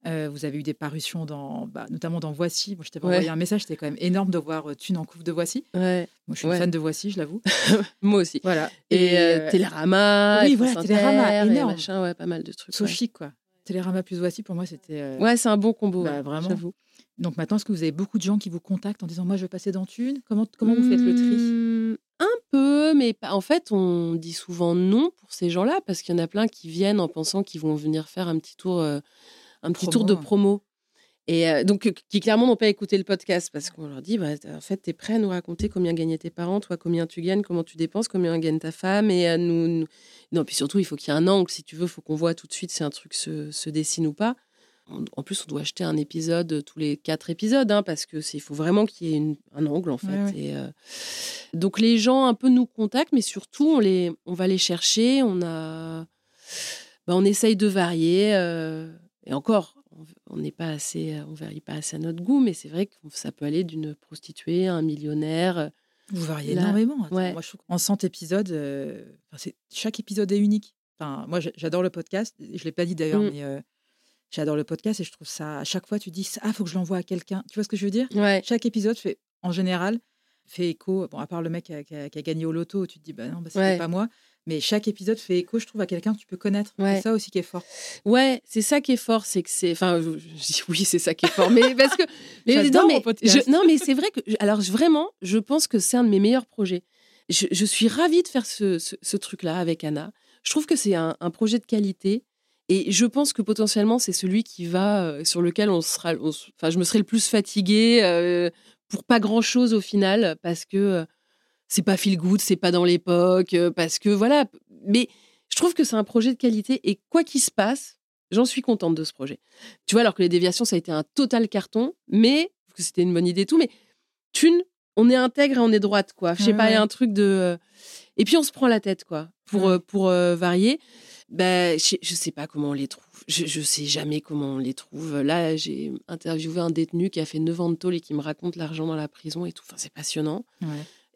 Euh, vous avez eu des parutions, dans, bah, notamment dans Voici. Moi, je t'avais Ouais. envoyé un message, c'était quand même énorme de voir euh, Thune en couve de Voici. Ouais. Moi, je suis Ouais. fan de Voici, je l'avoue. Moi aussi. Voilà. Et, euh, euh, Télérama, oui, et voilà, Télérama, et énorme. machin, ouais, pas mal de trucs. so ouais. chic, quoi. Télérama plus Voici, pour moi, c'était. euh, Ouais, c'est un bon combo. Bah, vraiment. j'avoue. Donc maintenant, est-ce que vous avez beaucoup de gens qui vous contactent en disant Moi, je veux passer dans Thune? Comment, comment vous faites le tri? Mmh, Un peu, mais en fait, on dit souvent non pour ces gens-là parce qu'il y en a plein qui viennent en pensant qu'ils vont venir faire un petit tour, un petit tour de Promo. Et euh, donc, euh, qui clairement n'ont pas écouté le podcast parce qu'on leur dit, bah, en fait, tu es prêt à nous raconter combien gagnaient tes parents, toi, combien tu gagnes, comment tu dépenses, combien gagne ta femme. Et à nous, nous- Non, puis surtout, il faut qu'il y ait un angle, si tu veux, il faut qu'on voit tout de suite si un truc se, se dessine ou pas. En- En plus, on doit acheter un épisode euh, tous les quatre épisodes, hein, parce que il faut vraiment qu'il y ait une- un angle, en fait. Ouais, ouais. Et, euh, donc, les gens un peu nous contactent, mais surtout, on, les, on va les chercher. On, a, bah, on essaye de varier. euh, et encore, on- n'est pas assez, on varie pas assez à notre goût, mais c'est vrai que ça peut aller d'une prostituée à un millionnaire. euh, Vous variez Là, énormément. Attends, ouais. Moi, je trouve qu'en 100 épisodes, euh, chaque épisode est unique. Enfin, moi, j'a- j'adore le podcast. Je ne l'ai pas dit d'ailleurs, Mm. mais euh, j'adore le podcast et je trouve ça. À chaque fois, tu dis Ah, faut que je l'envoie à quelqu'un. Tu vois ce que je veux dire? Ouais. Chaque épisode fait, en général, fait écho. Bon, à part le mec qui a, qui a- qui a gagné au loto, tu te dis Bah non, bah, c'était Ouais. pas moi. Mais chaque épisode fait écho, je trouve, à quelqu'un que tu peux connaître. Ouais. C'est ça aussi qui est fort. Ouais, c'est ça qui est fort, c'est que c'est. Enfin, je, je dis oui, c'est ça qui est fort, mais parce que. mais non, mon mais je- non, mais c'est vrai que. Alors, vraiment, je pense que c'est un de mes meilleurs projets. Je, je suis ravie de faire ce, ce- ce truc-là avec Anna. Je trouve que c'est un, un projet de qualité. Et je pense que potentiellement, c'est celui qui va, euh, sur lequel on sera. on Enfin, je me serai le plus fatiguée euh, pour pas grand-chose au final, parce que euh, c'est pas feel good, c'est pas dans l'époque, euh, parce que voilà. Mais je trouve que c'est un projet de qualité et quoi qu'il se passe, j'en suis contente de ce projet. Tu vois, alors que les déviations, ça a été un total carton, mais que c'était une bonne idée et tout, mais thune, on est intègre et on est droite, quoi. Je sais Ouais, pas, il y a un truc de. euh, Et puis on se prend la tête, quoi, pour, Ouais. euh, pour euh, varier. Ben, je, sais- je sais pas comment on les trouve. Je, je sais jamais comment on les trouve. Là, j'ai interviewé un détenu qui a fait 9 ans de tôle et qui me raconte l'argent dans la prison et tout. Enfin, c'est passionnant.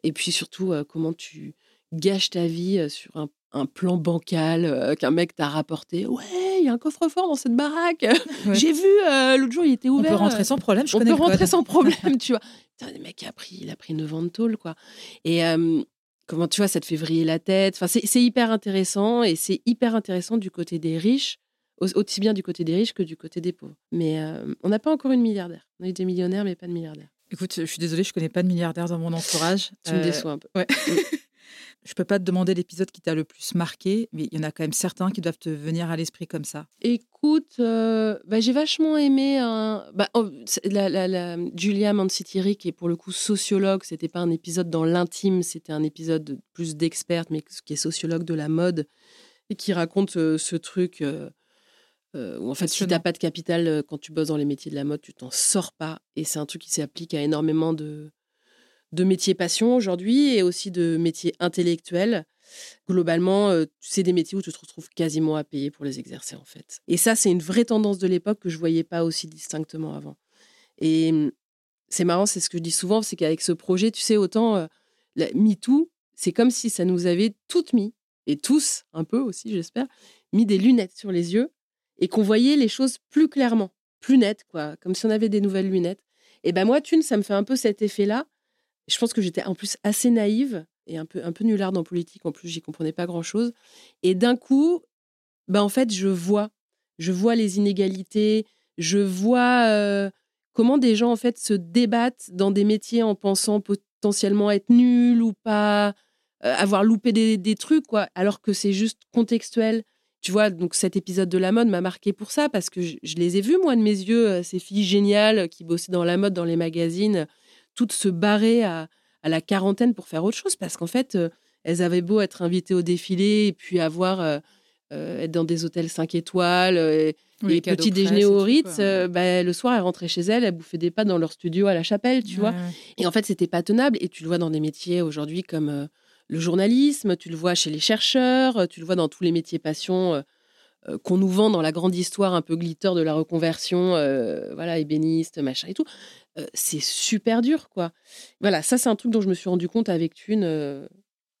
Et puis surtout, comment tu gâches ta vie sur un, un plan bancal qu'un mec t'a rapporté. Ouais, il y a un coffre-fort dans cette baraque. Ouais. J'ai vu l'autre jour, il était On ouvert. peut rentrer sans problème. Je on connais peut rentrer sans problème, tu vois. Putain, le mec a pris, il a pris 9 ans de tôle, quoi. Et comment tu vois, ça te fait vriller la tête. Enfin, c'est hyper intéressant et c'est hyper intéressant du côté des riches, au- aussi bien du côté des riches que du côté des pauvres. Mais euh, on n'a pas encore une milliardaire. On a eu des millionnaires, mais pas de milliardaires. Écoute, je suis désolée, je connais pas de milliardaires dans mon entourage. Tu me Euh, déçois un peu. Ouais. je peux pas te demander l'épisode qui t'a le plus marqué, mais il y en a quand même certains qui doivent te venir à l'esprit comme ça. Écoute, euh, bah, j'ai vachement aimé un- bah, oh, la, la- la- Julia Mancitiri, qui est pour le coup sociologue. C'était pas un épisode dans l'intime, c'était un épisode plus d'experte, mais qui est sociologue de la mode et qui raconte euh, ce truc euh, euh, où en fait, si Passionnant. t'as pas de capital euh, quand tu bosses dans les métiers de la mode, tu t'en sors pas. Et c'est un truc qui s'applique à énormément de, de métiers passion aujourd'hui et aussi de métiers intellectuels. Globalement, euh, c'est des métiers où tu te retrouves quasiment à payer pour les exercer en fait. Et ça, c'est une vraie tendance de l'époque que je voyais pas aussi distinctement avant. Et hum, c'est marrant, c'est ce que je dis souvent, c'est qu'avec ce projet, tu sais, autant euh, la MeToo, c'est comme si ça nous avait toutes mis, et tous, un peu aussi, j'espère, mis des lunettes sur les yeux et qu'on voyait les choses plus clairement, plus nettes, quoi, comme si on avait des nouvelles lunettes. Et ben moi, Thune, ça me fait un peu cet effet-là. Je pense que j'étais en plus assez naïve et un peu, un peu nullarde en politique. En plus, j'y comprenais pas grand-chose. Et d'un coup, ben en fait, je vois, je vois les inégalités, je vois euh, comment des gens en fait se débattent dans des métiers en pensant potentiellement être nuls ou pas, euh, avoir loupé des, des trucs, quoi, alors que c'est juste contextuel. Tu vois, donc cet épisode de la mode m'a marqué pour ça, parce que je, je les ai vus, moi, de mes yeux, euh, ces filles géniales qui bossaient dans la mode, dans les magazines, toutes se barrer à, à la quarantaine pour faire autre chose, parce qu'en fait, euh, elles avaient beau être invitées au défilé et puis avoir euh, euh, être dans des hôtels 5 étoiles, euh, Oui, et petit déjeuner et au Ritz, quoi. euh, bah, le soir, elles rentraient chez elles, elles bouffaient des pâtes dans leur studio à la chapelle, tu vois. Ouais. Et en fait, c'était pas tenable. Et tu le vois dans des métiers aujourd'hui comme euh, le journalisme, tu le vois chez les chercheurs, euh, tu le vois dans tous les métiers passion euh, euh, qu'on nous vend dans la grande histoire un peu glitter de la reconversion, euh, voilà, ébéniste, machin et tout. Euh, c'est super dur, quoi. Voilà, ça, c'est un truc dont je me suis rendu compte avec Thune. euh,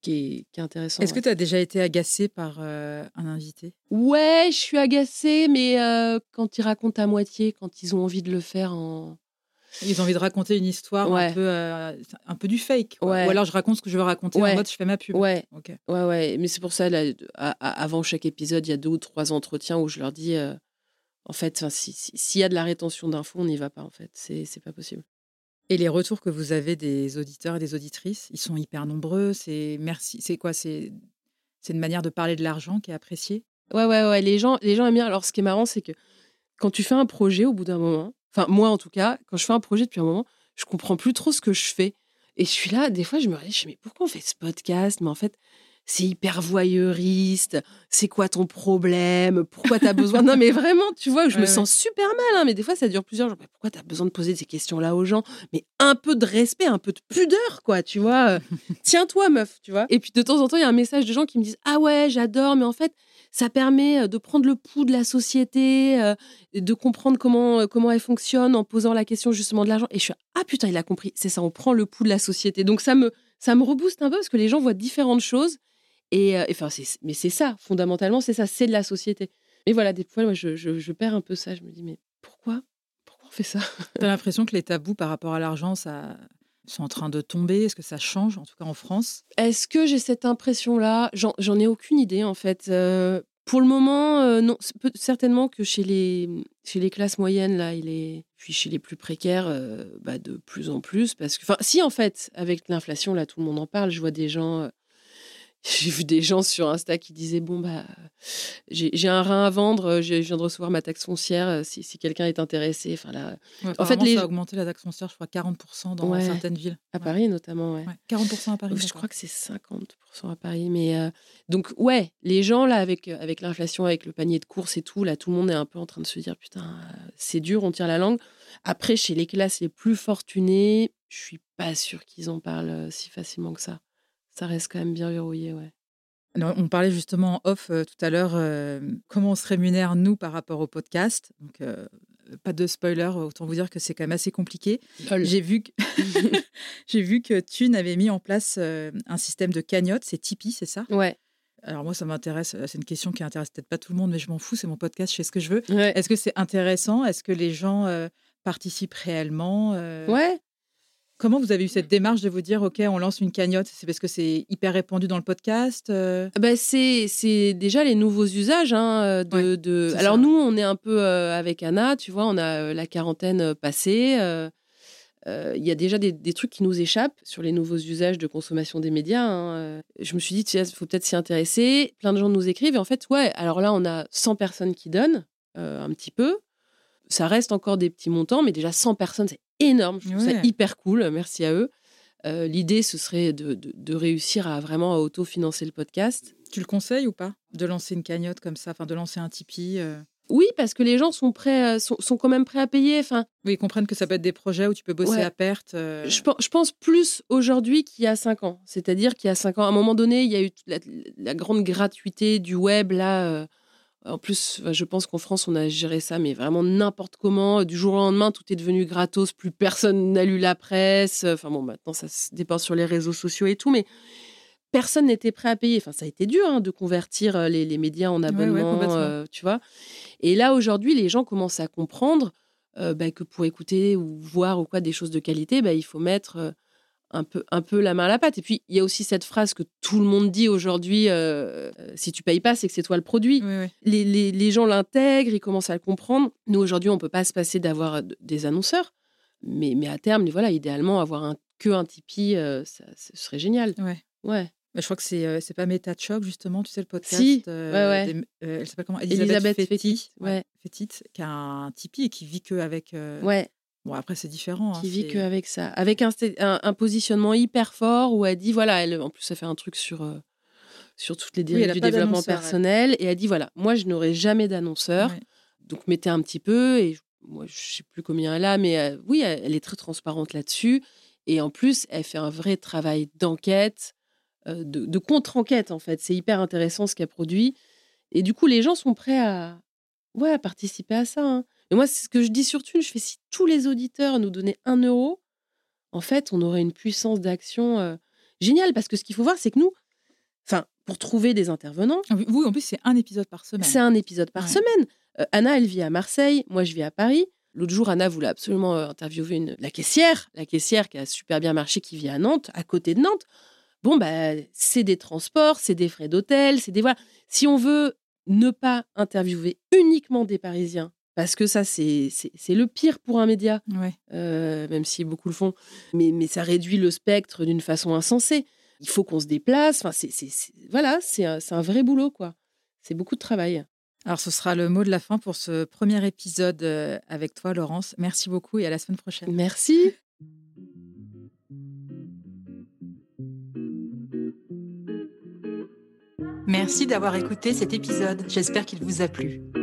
qui est, intéressant. Est-ce que tu as déjà été agacée par un invité? Ouais, je suis agacée, mais quand ils racontent à moitié, quand ils ont envie de le faire en. Ils ont envie de raconter une histoire un, peu, un peu du fake. Ou alors je raconte ce que je veux raconter en mode je fais ma pub. Ouais, ouais, ouais. Mais c'est pour ça, là, avant chaque épisode, il y a deux ou trois entretiens où je leur dis en fait, s'il y a de la rétention d'infos, on n'y va pas, en fait. C'est pas possible. Et les retours que vous avez des auditeurs et des auditrices, ils sont hyper nombreux. C'est merci. C'est quoi? C'est une manière de parler de l'argent qui est appréciée? Ouais, ouais, ouais. Les gens, les gens aiment bien. Alors, ce qui est marrant, c'est que quand tu fais un projet, au bout d'un moment, enfin moi en tout cas, quand je fais un projet depuis un moment, je comprends plus trop ce que je fais. Et je suis là, des fois, je me dis, mais pourquoi on fait ce podcast? Mais en fait, c'est hyper voyeuriste, c'est quoi ton problème, pourquoi tu as besoin? non, mais vraiment, tu vois, je me sens super mal, hein, mais des fois, ça dure plusieurs jours. pourquoi tu as besoin de poser ces questions-là aux gens? Mais un peu de respect, un peu de pudeur, quoi, tu vois. Tiens-toi, meuf, tu vois. Et puis de temps en temps, il y a un message de gens qui me disent Ah ouais, j'adore, mais en fait, ça permet euh, de prendre le pouls de la société, euh, de comprendre comment, comment elle fonctionne en posant la question justement de l'argent. Et je suis Ah putain, il a compris, c'est ça, on prend le pouls de la société. Donc ça me, ça me rebooste un peu parce que les gens voient différentes choses et, enfin, mais c'est ça, fondamentalement, c'est ça, c'est de la société. Mais voilà, des fois, moi, je, je, perds un peu ça. Je me dis, mais pourquoi? Pourquoi on fait ça? Tu as l'impression que les tabous par rapport à l'argent, ça sont en train de tomber? Est-ce que ça change, en tout cas en France? Est-ce que j'ai cette impression-là? J'en ai aucune idée, en fait. pour le moment, non. Certainement que chez les, chez les classes moyennes, là, il est. Puis chez les plus précaires, bah, de plus en plus. Parce que. Enfin, si, en fait, avec l'inflation, là, tout le monde en parle. Je vois des gens j'ai vu des gens sur Insta qui disaient bon bah j'ai un rein à vendre, euh, je viens de recevoir ma taxe foncière euh, si, si quelqu'un est intéressé. Enfin là, en fait, les... ça a augmenté la taxe foncière, je crois 40% dans certaines villes. À Paris notamment, ouais. 40% à Paris. Je crois que c'est 50% à Paris, mais euh, donc ouais, les gens là avec avec l'inflation, avec le panier de courses et tout, là tout le monde est un peu en train de se dire putain c'est dur, on tire la langue. Après chez les classes les plus fortunées, je suis pas sûre qu'ils en parlent si facilement que ça ça reste quand même bien verrouillé, ouais. on parlait justement en off euh, tout à l'heure euh, comment on se rémunère nous par rapport au podcast. Donc euh, pas de spoiler, autant vous dire que c'est quand même assez compliqué. J'ai vu que j'ai vu que Thune avait mis en place un système de cagnotte, c'est Tipeee, c'est ça? Ouais. Alors moi, ça m'intéresse. C'est une question qui intéresse peut-être pas tout le monde, mais je m'en fous. C'est mon podcast, je fais ce que je veux. Est-ce que c'est intéressant? Est-ce que les gens participent réellement Ouais. Comment vous avez eu cette démarche de vous dire, OK, on lance une cagnotte? C'est parce que c'est hyper répandu dans le podcast euh? bah, C'est déjà les nouveaux usages. Hein, de, de... Alors, nous, on est un peu euh, avec Anna, tu vois, on a euh, la quarantaine passée. Il y a déjà des, trucs qui nous échappent sur les nouveaux usages de consommation des médias. Hein, Je me suis dit, il faut peut-être s'y intéresser. Plein de gens nous écrivent. Et en fait, ouais, alors là, on a 100 personnes qui donnent un petit peu. Ça reste encore des petits montants, mais déjà 100 personnes, c'est énorme. Je trouve ça hyper cool. Merci à eux. Euh, l'idée, ce serait de, réussir à vraiment autofinancer le podcast. Tu le conseilles ou pas De lancer une cagnotte comme ça, enfin de lancer un Tipeee euh? Oui, parce que les gens sont prêts, euh, sont, quand même prêts à payer. Enfin, oui, ils comprennent que ça peut être des projets où tu peux bosser à perte. Je, pense plus aujourd'hui qu'il y a cinq ans. C'est-à-dire qu'il y a cinq ans, à un moment donné, il y a eu la, la grande gratuité du web là. En plus, je pense qu'en France, on a géré ça, mais vraiment n'importe comment. Du jour au lendemain, tout est devenu gratos. Plus personne n'a lu la presse. Enfin bon, maintenant, ça se dépense sur les réseaux sociaux et tout, mais personne n'était prêt à payer. Enfin, ça a été dur hein, de convertir euh, les, médias en abonnement, euh, tu vois. Et là, aujourd'hui, les gens commencent à comprendre euh, bah, que pour écouter ou voir ou quoi des choses de qualité, bah, il faut mettre un peu, un peu la main à la pâte. Et puis, il y a aussi cette phrase que tout le monde dit aujourd'hui euh, euh, si tu payes pas, c'est que c'est toi le produit. Les, les, les, gens l'intègrent, ils commencent à le comprendre. Nous, aujourd'hui, on peut pas se passer d'avoir des annonceurs. Mais, mais à terme, voilà, idéalement, avoir un, que un Tipeee, euh, ça, ce serait génial. Ouais. Ouais. je crois que c'est c'est pas Meta Choc justement, tu sais le podcast. Si, ouais, ouais. elle s'appelle comment? Elisabeth, Elisabeth ouais. qui a un Tipeee et qui vit que avec. Ouais. Bon, après, c'est différent. Hein, qui vit qu'avec ça. Avec un, un, positionnement hyper fort où elle dit voilà, elle, en plus, elle fait un truc sur, euh, sur toutes les dérives du développement personnel. Et elle dit voilà, moi, je n'aurai jamais d'annonceur. Donc, mettez un petit peu. Et moi, je sais plus combien elle a, mais euh, oui, elle, est très transparente là-dessus. Et en plus, elle fait un vrai travail d'enquête, euh, de, de contre-enquête, en fait. C'est hyper intéressant ce qu'elle produit. Et du coup, les gens sont prêts à, ouais, à participer à ça. Hein. Et moi, c'est ce que je dis surtout, je fais si tous les auditeurs nous donnaient un euro, en fait, on aurait une puissance d'action euh, géniale. Parce que ce qu'il faut voir, c'est que nous, Enfin, pour trouver des intervenants. Ah oui, Vous, en plus, c'est un épisode par semaine. C'est un épisode par Ouais. semaine. Euh, Anna, elle vit à Marseille, moi je vis à Paris. L'autre jour, Anna voulait absolument euh, interviewer une, la caissière, la caissière qui a super bien marché, qui vit à Nantes, à côté de Nantes. Bon, bah, c'est des transports, c'est des frais d'hôtel, c'est des. Voilà. Si on veut ne pas interviewer uniquement des Parisiens, parce que ça, c'est le pire pour un média, Ouais. euh, même si beaucoup le font, mais, mais ça réduit le spectre d'une façon insensée. Il faut qu'on se déplace. Enfin, c'est voilà, c'est un, c'est un vrai boulot, quoi. C'est beaucoup de travail. Alors, ce sera le mot de la fin pour ce premier épisode euh, avec toi, Laurence. Merci beaucoup et à la semaine prochaine. Merci. Merci d'avoir écouté cet épisode. J'espère qu'il vous a plu.